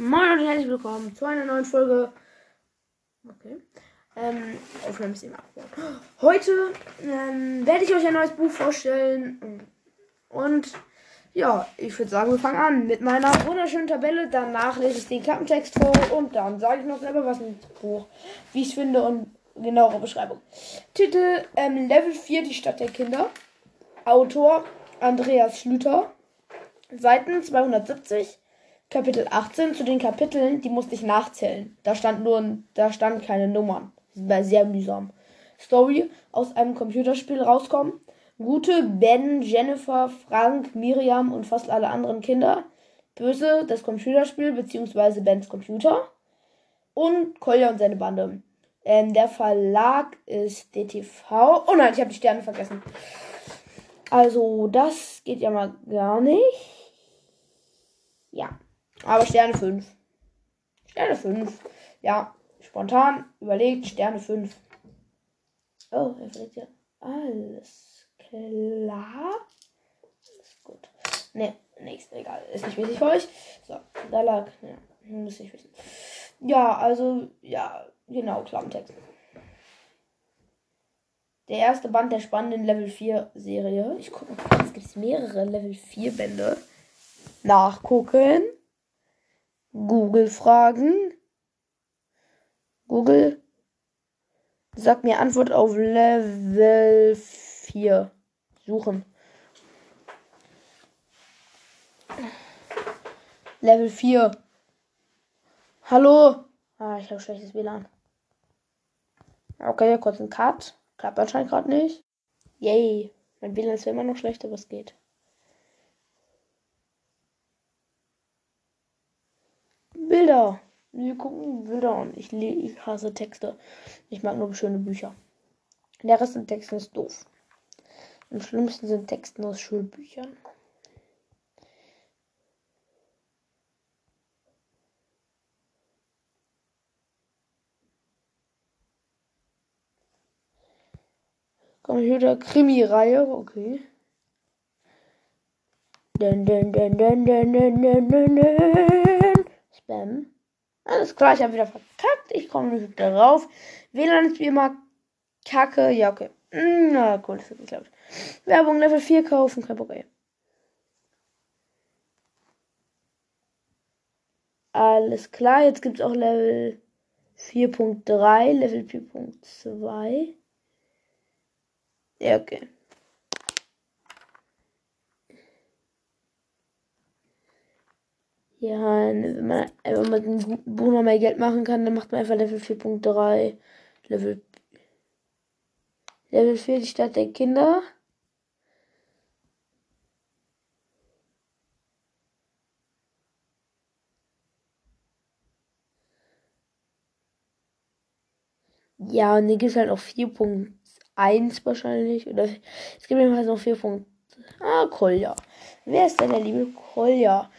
Moin und herzlich willkommen zu einer neuen Folge. Okay. Ähm, Aufnahme ist eben abgebaut. Heute ähm, werde ich euch ein neues Buch vorstellen. Und ja, ich würde sagen, wir fangen an mit meiner wunderschönen Tabelle. Danach lese ich den Klappentext vor und dann sage ich noch selber was ins Buch, wie ich es finde und genauere Beschreibung. Titel ähm, Level 4, die Stadt der Kinder. Autor Andreas Schlüter. Seiten 270. Kapitel 18 zu den Kapiteln, die musste ich nachzählen. Da stand nur, da stand keine Nummern. Das war sehr mühsam. Story aus einem Computerspiel rauskommen. Gute Ben, Jennifer, Frank, Miriam und fast alle anderen Kinder. Böse das Computerspiel bzw. Bens Computer. Und Kolja und seine Bande. Ähm, der Verlag ist DTV. Oh nein, ich habe die Sterne vergessen. Also, das geht ja mal gar nicht. Ja. Aber Sterne 5. Sterne 5. Ja, spontan überlegt, Sterne 5. Oh, er verlegt ja. Alles klar. Ist gut. Ne, nächsten, egal. Ist nicht wichtig für euch. So, da lag. Ja, muss ich wissen. Ja, also, ja, genau, Klappentext. Der erste Band der spannenden Level 4 Serie. Ich gucke mal, es gibt mehrere Level 4 Bände. Nachgucken. Google fragen. Google. Sag mir Antwort auf Level 4. Suchen. Level 4. Hallo. Ah, ich habe schlechtes WLAN. Okay, kurz ein Cut. Klappt anscheinend gerade nicht. Yay. Mein WLAN ist immer noch schlecht, aber es geht. Bilder. Wir gucken Bilder an. Ich, ich hasse Texte. Ich mag nur schöne Bücher. Der Rest in Texten ist doof. Am schlimmsten sind Texten aus Schulbüchern. Computer Krimi-Reihe, okay. Dun, dun, dun, dun, dun, dun, dun, dun. Spam. Alles klar, ich habe wieder verkackt. Ich komme nicht darauf. WLAN ist wie immer kacke. Ja, okay. Na, cool, das hat geklappt. Werbung Level 4 kaufen, kein Problem. Alles klar, jetzt gibt es auch Level 4.3, Level 4.2. Ja, okay. Ja, wenn man einfach mit einem guten Buch noch mehr Geld machen kann, dann macht man einfach Level 4.3. Level, Level 4, die Stadt der Kinder. Ja, und dann gibt es halt noch 4.1 wahrscheinlich. Oder es gibt jedenfalls noch 4. Ah, Kolja. Wer ist denn der liebe Kolja?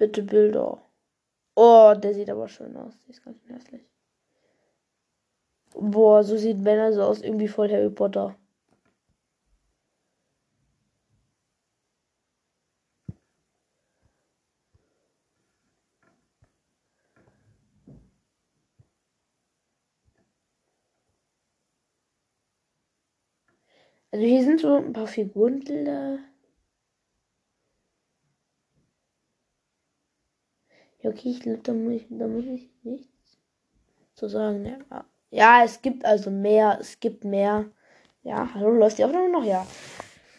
Bitte Bilder. Oh, der sieht aber schön aus. Der ist ganz hässlich. Boah, so sieht Banner so aus. Irgendwie voll Harry Potter. Also hier sind so ein paar Figurenbilder. Ja, okay, ich glaube, da da muss ich nichts zu sagen. Ja. Ne? ja, es gibt also mehr. Es gibt mehr. Ja, hallo, läuft die Aufnahme noch? Ja.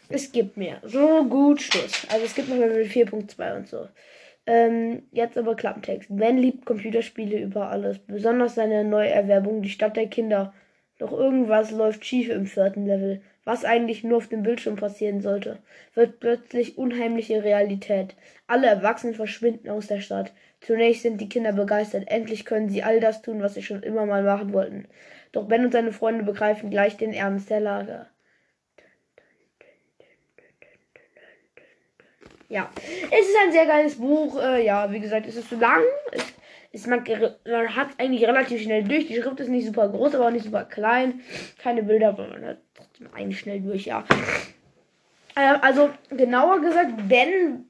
Es gibt mehr. So gut, Schluss. Also es gibt noch Level 4.2 und so. Ähm, jetzt aber Klappentext. Ben liebt Computerspiele über alles. Besonders seine Neuerwerbung, die Stadt der Kinder. Doch irgendwas läuft schief im vierten Level was eigentlich nur auf dem Bildschirm passieren sollte, wird plötzlich unheimliche Realität. Alle Erwachsenen verschwinden aus der Stadt. Zunächst sind die Kinder begeistert. Endlich können sie all das tun, was sie schon immer mal machen wollten. Doch Ben und seine Freunde begreifen gleich den Ernst der Lage. Ja, es ist ein sehr geiles Buch. Äh, ja, wie gesagt, es ist zu lang. Es ist man, man hat eigentlich relativ schnell durch. Die Schrift ist nicht super groß, aber auch nicht super klein. Keine Bilder, aber man hat trotzdem eigentlich schnell durch, ja. Äh, also genauer gesagt, Ben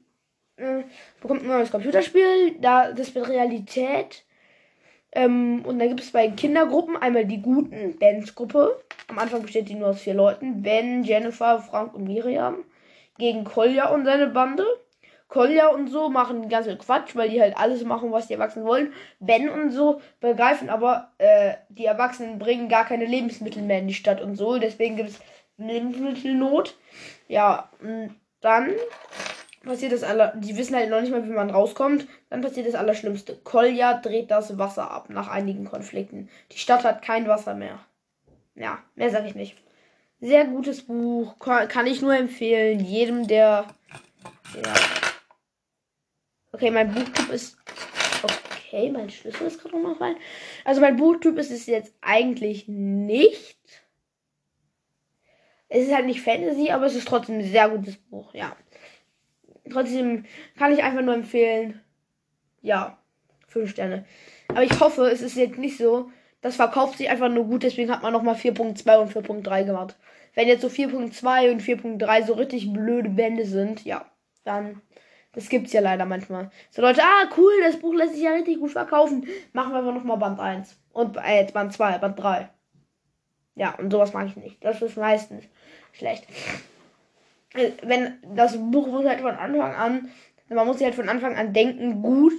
äh, bekommt ein neues Computerspiel. Da, das wird Realität. Ähm, und da gibt es zwei Kindergruppen. Einmal die guten, Bens Gruppe. Am Anfang besteht die nur aus vier Leuten. Ben, Jennifer, Frank und Miriam. Gegen Kolja und seine Bande. Kolja und so machen ganz viel Quatsch, weil die halt alles machen, was die Erwachsenen wollen. Ben und so begreifen aber, äh, die Erwachsenen bringen gar keine Lebensmittel mehr in die Stadt und so. Deswegen gibt es Lebensmittelnot. Ja, und dann passiert das aller. Die wissen halt noch nicht mal, wie man rauskommt. Dann passiert das Allerschlimmste. Kolja dreht das Wasser ab nach einigen Konflikten. Die Stadt hat kein Wasser mehr. Ja, mehr sage ich nicht. Sehr gutes Buch. Kann ich nur empfehlen. Jedem, der. Ja. Okay, mein Buchtyp ist. Okay, mein Schlüssel ist gerade nochmal rein. Also mein Buchtyp ist es jetzt eigentlich nicht. Es ist halt nicht Fantasy, aber es ist trotzdem ein sehr gutes Buch, ja. Trotzdem kann ich einfach nur empfehlen. Ja, 5 Sterne. Aber ich hoffe, es ist jetzt nicht so. Das verkauft sich einfach nur gut, deswegen hat man nochmal 4.2 und 4.3 gemacht. Wenn jetzt so 4.2 und 4.3 so richtig blöde Bände sind, ja, dann das gibt's ja leider manchmal. So Leute, ah, cool, das Buch lässt sich ja richtig gut verkaufen. Machen wir einfach nochmal Band 1. Und äh, Band 2, Band 3. Ja, und sowas mag ich nicht. Das ist meistens schlecht. Äh, wenn das Buch muss halt von Anfang an, man muss sich halt von Anfang an denken, gut,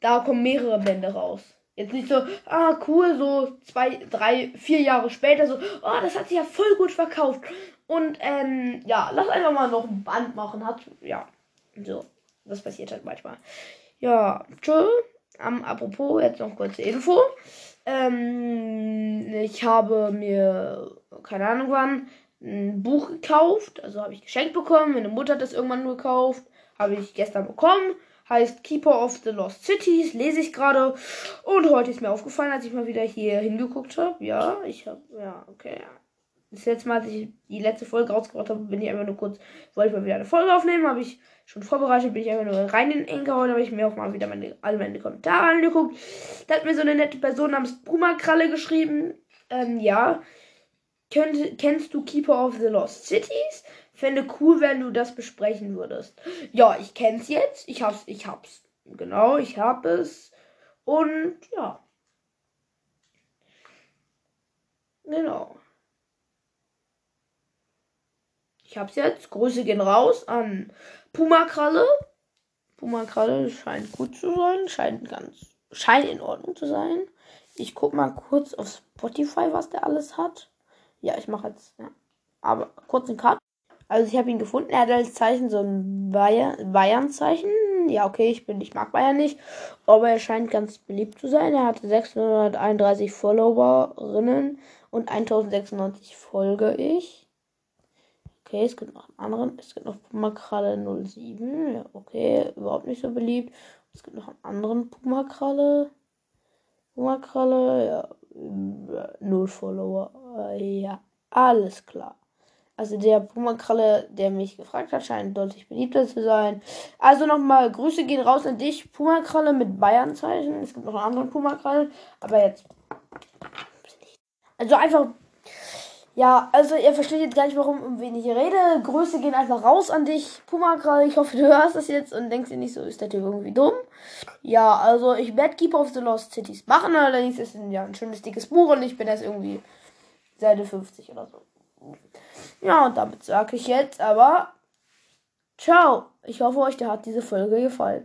da kommen mehrere Bände raus. Jetzt nicht so, ah, cool, so zwei, drei, vier Jahre später, so, oh, das hat sich ja voll gut verkauft. Und, ähm, ja, lass einfach mal noch ein Band machen. Hat, ja, so. Das passiert halt manchmal. Ja, tschö. Um, apropos, jetzt noch kurze Info. Ähm, ich habe mir, keine Ahnung wann, ein Buch gekauft. Also habe ich geschenkt bekommen. Meine Mutter hat das irgendwann gekauft. Habe ich gestern bekommen. Heißt Keeper of the Lost Cities. Lese ich gerade. Und heute ist mir aufgefallen, als ich mal wieder hier hingeguckt habe. Ja, ich habe, ja, okay. Das letzte Mal, als ich die letzte Folge rausgebracht habe, bin ich einfach nur kurz, wollte ich mal wieder eine Folge aufnehmen. Habe ich schon vorbereitet, bin ich einfach nur rein in den Anchor und habe ich mir auch mal wieder meine, alle meine Kommentare angeguckt. Da hat mir so eine nette Person namens Puma Kralle geschrieben. Ähm, ja. Könnt, kennst du Keeper of the Lost Cities? Fände cool, wenn du das besprechen würdest. Ja, ich kenn's jetzt. Ich hab's, ich hab's. Genau, ich hab es. Und ja. Genau. Ich hab's jetzt. Grüße gehen raus an Puma-Kralle. Puma-Kralle scheint gut zu sein. Scheint ganz. Scheint in Ordnung zu sein. Ich guck mal kurz auf Spotify, was der alles hat. Ja, ich mache jetzt. Ja. Aber kurz einen Cut. Also ich habe ihn gefunden. Er hat als Zeichen so ein Bayern-Zeichen. Ja, okay, ich bin, ich mag Bayern nicht. Aber er scheint ganz beliebt zu sein. Er hatte 631 Followerinnen und 1096 folge ich. Okay, es gibt noch einen anderen. Es gibt noch Pumakralle 07. Ja, okay, überhaupt nicht so beliebt. Es gibt noch einen anderen Pumakralle. Pumakralle, ja. Null Follower. Ja, alles klar. Also der Pumakralle, der mich gefragt hat, scheint deutlich beliebter zu sein. Also nochmal, Grüße gehen raus an dich, Pumakralle mit Bayern-Zeichen. Es gibt noch einen anderen Pumakralle, aber jetzt. Also einfach ja, also ihr versteht jetzt gar nicht, warum um wen ich rede. Grüße gehen einfach raus an dich, Puma gerade. Ich hoffe, du hörst das jetzt und denkst dir nicht so, ist der Typ irgendwie dumm. Ja, also ich werde Keeper of the Lost Cities machen, allerdings ist es ja ein schönes dickes Buch und ich bin jetzt irgendwie Seite 50 oder so. Ja, und damit sage ich jetzt aber ciao. Ich hoffe, euch hat diese Folge gefallen.